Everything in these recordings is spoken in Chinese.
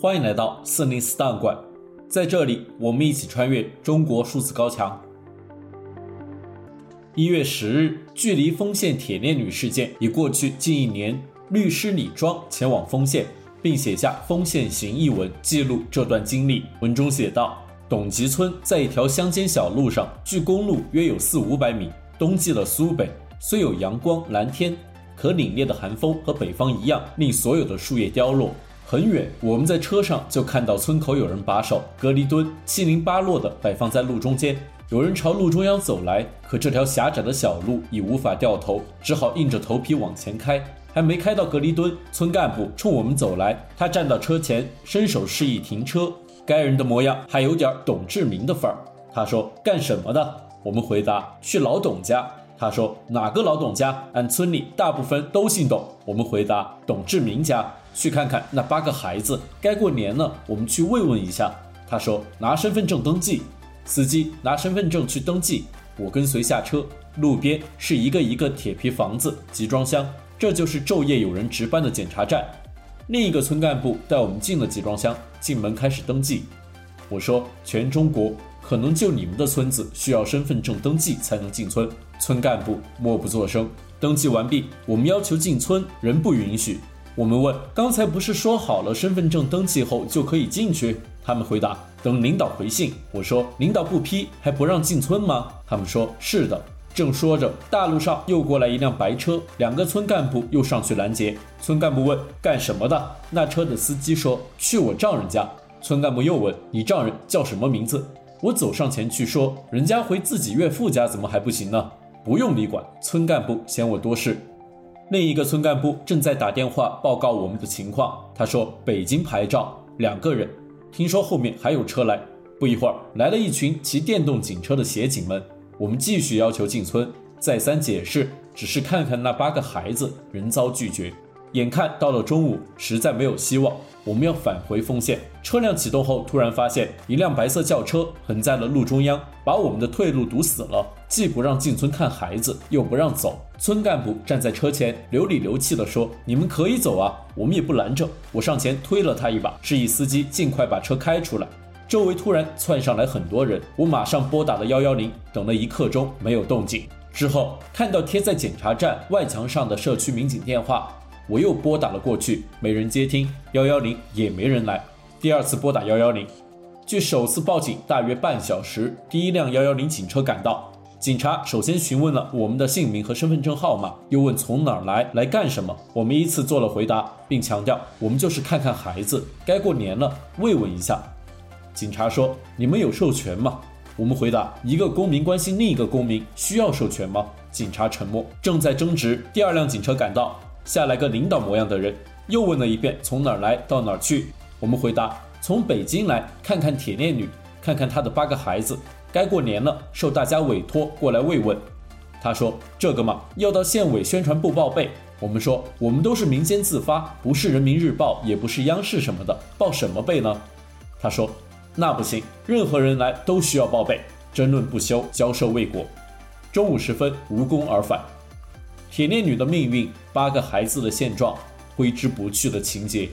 欢迎来到四零四档案馆，在这里，我们一起穿越中国数字高墙。一月十日，距离丰县铁链女事件已过去近一年，律师李庄前往丰县，并写下《丰县行》一文，记录这段经历。文中写道：董集村在一条乡间小路上，距公路约有四五百米。冬季的苏北虽有阳光蓝天，可凛冽的寒风和北方一样，令所有的树叶凋落。很远，我们在车上就看到村口有人把守，隔离墩七零八落地摆放在路中间。有人朝路中央走来，可这条狭窄的小路已无法掉头，只好硬着头皮往前开。还没开到隔离墩，村干部冲我们走来，他站到车前，伸手示意停车。该人的模样还有点董志明的范儿。他说：“干什么的？”我们回答：“去老董家。”他说：“哪个老董家？俺村里大部分都姓董。”我们回答：“董志明家。”去看看那八个孩子，该过年了，我们去慰问一下。他说：“拿身份证登记。”司机拿身份证去登记，我跟随下车。路边是一个一个铁皮房子，集装箱，这就是昼夜有人值班的检查站。另一个村干部带我们进了集装箱，进门开始登记。我说：“全中国可能就你们的村子需要身份证登记才能进村。”村干部默不作声。登记完毕，我们要求进村，人不允许。我们问：“刚才不是说好了，身份证登记后就可以进去？”他们回答：“等领导回信。”我说：“领导不批，还不让进村吗？”他们说：“是的。”正说着，大路上又过来一辆白车，两个村干部又上去拦截。村干部问：“干什么的？”那车的司机说：“去我丈人家。”村干部又问：“你丈人叫什么名字？”我走上前去说：“人家回自己岳父家，怎么还不行呢？”不用你管。村干部嫌我多事。另一个村干部正在打电话报告我们的情况。他说：“北京牌照，两个人。听说后面还有车来。”不一会儿，来了一群骑电动警车的协警们。我们继续要求进村，再三解释，只是看看那八个孩子，仍遭拒绝。眼看到了中午，实在没有希望，我们要返回丰县。车辆启动后，突然发现一辆白色轿车横在了路中央，把我们的退路堵死了，既不让进村看孩子，又不让走。村干部站在车前，流里流气地说：“你们可以走啊，我们也不拦着。”我上前推了他一把，示意司机尽快把车开出来。周围突然窜上来很多人，我马上拨打了幺幺零，等了一刻钟没有动静。之后看到贴在检查站外墙上的社区民警电话。我又拨打了过去，没人接听，幺幺零也没人来。第二次拨打幺幺零，距首次报警大约半小时，第一辆幺幺零警车赶到。警察首先询问了我们的姓名和身份证号码，又问从哪儿来，来干什么。我们依次做了回答，并强调我们就是看看孩子，该过年了，慰问一下。警察说：“你们有授权吗？”我们回答：“一个公民关心另一个公民，需要授权吗？”警察沉默，正在争执。第二辆警车赶到。下来个领导模样的人，又问了一遍从哪儿来到哪儿去。我们回答从北京来，看看铁链女，看看她的八个孩子。该过年了，受大家委托过来慰问。他说这个嘛，要到县委宣传部报备。我们说我们都是民间自发，不是人民日报，也不是央视什么的，报什么备呢？他说那不行，任何人来都需要报备。争论不休，交涉未果。中午时分，无功而返。铁链女的命运，八个孩子的现状，挥之不去的情节。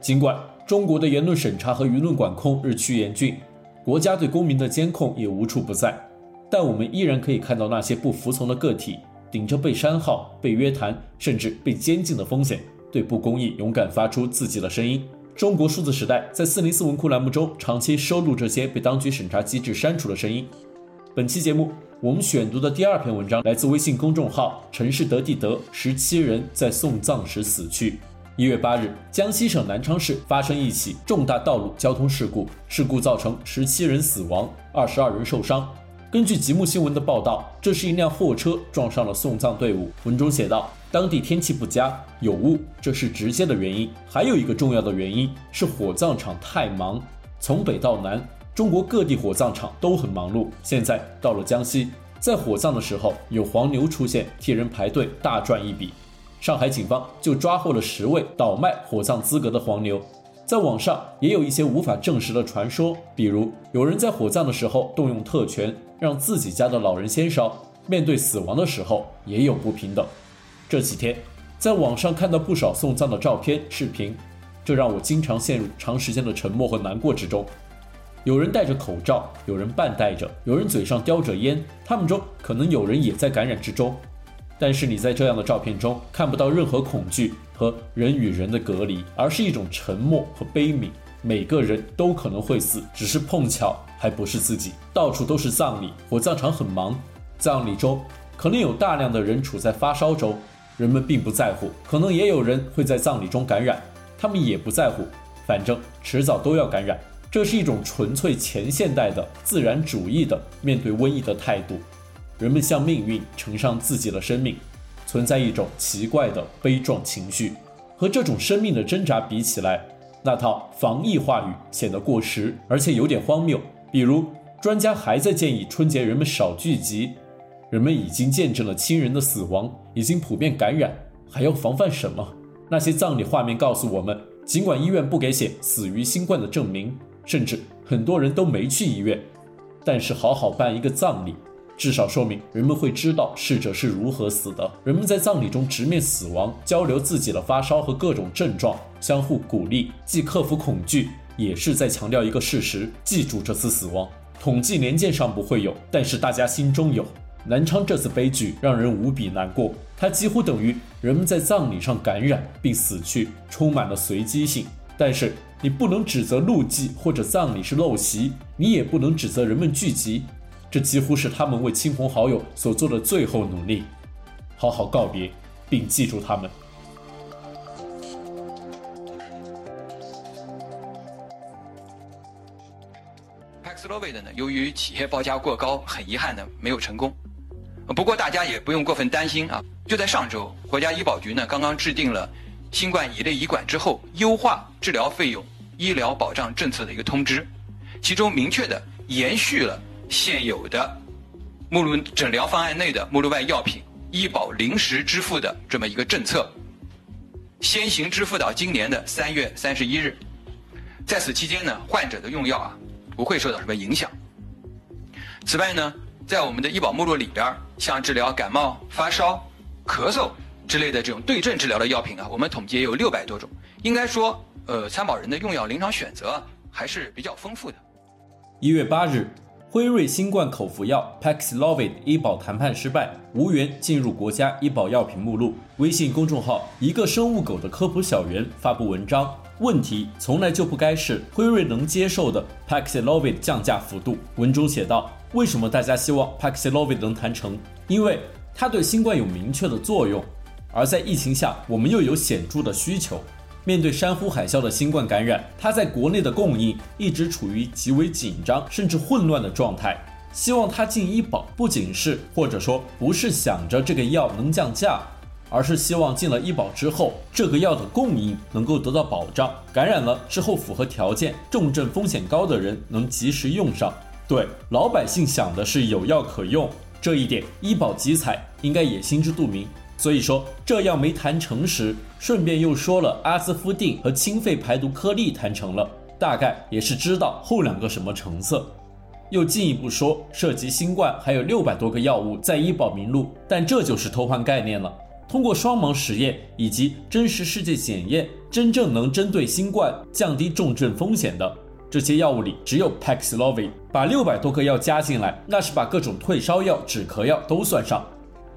尽管中国的言论审查和舆论管控日趋严峻，国家对公民的监控也无处不在，但我们依然可以看到那些不服从的个体，顶着被删号、被约谈，甚至被监禁的风险，对不公义勇敢发出自己的声音。中国数字时代在四零四文库栏目中长期收录这些被当局审查机制删除的声音。本期节目我们选读的第二篇文章来自微信公众号“城市德地德”，十七人在送葬时死去。一月八日，江西省南昌市发生一起重大道路交通事故，事故造成十七人死亡，二十二人受伤。根据极目新闻的报道，这是一辆货车撞上了送葬队伍。文中写道。当地天气不佳，有雾，这是直接的原因。还有一个重要的原因是火葬场太忙，从北到南，中国各地火葬场都很忙碌。现在到了江西，在火葬的时候，有黄牛出现，替人排队，大赚一笔。上海警方就抓获了十位倒卖火葬资格的黄牛。在网上也有一些无法证实的传说，比如有人在火葬的时候动用特权，让自己家的老人先烧，面对死亡的时候也有不平等。这几天，在网上看到不少送葬的照片、视频，这让我经常陷入长时间的沉默和难过之中。有人戴着口罩，有人半戴着，有人嘴上叼着烟，他们中可能有人也在感染之中。但是你在这样的照片中看不到任何恐惧和人与人的隔离，而是一种沉默和悲悯。每个人都可能会死，只是碰巧还不是自己。到处都是葬礼，火葬场很忙，葬礼中可能有大量的人处在发烧中。人们并不在乎，可能也有人会在葬礼中感染，他们也不在乎，反正迟早都要感染。这是一种纯粹前现代的自然主义的面对瘟疫的态度。人们向命运呈上自己的生命，存在一种奇怪的悲壮情绪。和这种生命的挣扎比起来，那套防疫话语显得过时，而且有点荒谬。比如，专家还在建议春节人们少聚集。人们已经见证了亲人的死亡，已经普遍感染，还要防范什么？那些葬礼画面告诉我们，尽管医院不给写死于新冠的证明，甚至很多人都没去医院，但是好好办一个葬礼，至少说明人们会知道逝者是如何死的。人们在葬礼中直面死亡，交流自己的发烧和各种症状，相互鼓励，既克服恐惧，也是在强调一个事实：记住这次死亡。统计年鉴上不会有，但是大家心中有。南昌这次悲剧让人无比难过，它几乎等于人们在葬礼上感染并死去，充满了随机性。但是你不能指责路祭或者葬礼是陋习，你也不能指责人们聚集，这几乎是他们为亲朋好友所做的最后努力。好好告别，并记住他们。Paxlovid 呢，由于企业报价过高，很遗憾的没有成功。不过大家也不用过分担心啊！就在上周，国家医保局呢刚刚制定了新冠乙类乙管之后优化治疗费用医疗保障政策的一个通知，其中明确的延续了现有的目录诊疗方案内的目录外药品医保临时支付的这么一个政策，先行支付到今年的三月三十一日。在此期间呢，患者的用药啊不会受到什么影响。此外呢，在我们的医保目录里边，像治疗感冒、发烧、咳嗽之类的这种对症治疗的药品啊，我们统计有六百多种。应该说，呃，参保人的用药临床选择还是比较丰富的。一月八日，辉瑞新冠口服药 Paxlovid 医保谈判失败，无缘进入国家医保药品目录。微信公众号“一个生物狗的科普小园”发布文章，问题从来就不该是辉瑞能接受的 Paxlovid 降价幅度。文中写道。为什么大家希望 Paxlovid 能谈成？因为它对新冠有明确的作用，而在疫情下，我们又有显著的需求。面对山呼海啸的新冠感染，它在国内的供应一直处于极为紧张甚至混乱的状态。希望它进医保，不仅是或者说不是想着这个药能降价，而是希望进了医保之后，这个药的供应能够得到保障，感染了之后符合条件、重症风险高的人能及时用上。对老百姓想的是有药可用，这一点医保集采应该也心知肚明。所以说这药没谈成时，顺便又说了阿斯夫定和清肺排毒颗粒谈成了，大概也是知道后两个什么成色。又进一步说，涉及新冠还有六百多个药物在医保名录，但这就是偷换概念了。通过双盲实验以及真实世界检验，真正能针对新冠降低重症风险的。这些药物里只有 Paxlovid，把六百多个药加进来，那是把各种退烧药、止咳药都算上，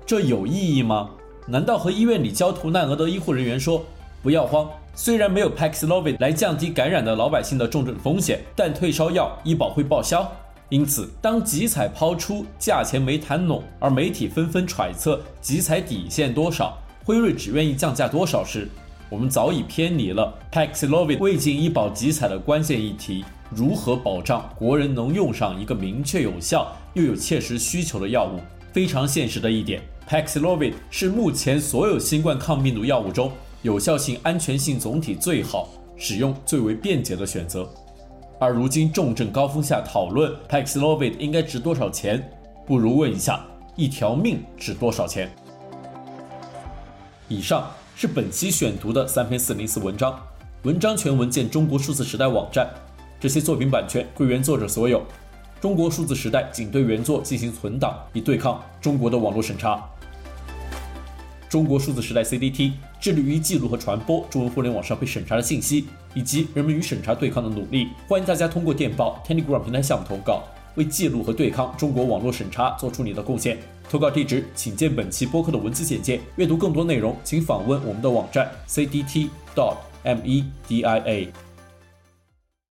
这有意义吗？难道和医院里焦头烂额的医护人员说，不要慌，虽然没有 Paxlovid 来降低感染的老百姓的重症风险，但退烧药医保会报销。因此，当集采抛出价钱没谈拢，而媒体纷纷揣测集采底线多少，辉瑞只愿意降价多少时，我们早已偏离了 Paxlovid 未进医保集采的关键议题：如何保障国人能用上一个明确有效又有切实需求的药物？非常现实的一点，Paxlovid 是目前所有新冠抗病毒药物中有效性、安全性总体最好、使用最为便捷的选择。而如今重症高峰下讨论 Paxlovid 应该值多少钱，不如问一下：一条命值多少钱？以上。是本期选读的三篇四零四文章。文章全文见中国数字时代网站这些作品版权归原作者所有。中国数字时代仅对原作进行存档以对抗中国的网络审查。中国数字时代 cdt 致力于记录和传播中文互联网上被审查的信息以及人们与审查对抗的努力。欢迎大家通过电报 telegram 平台项目投稿为记录和对抗中国网络审查做出你的贡献。投稿地址请见本期播客的文字简介。阅读更多内容请访问我们的网站 cdt dot media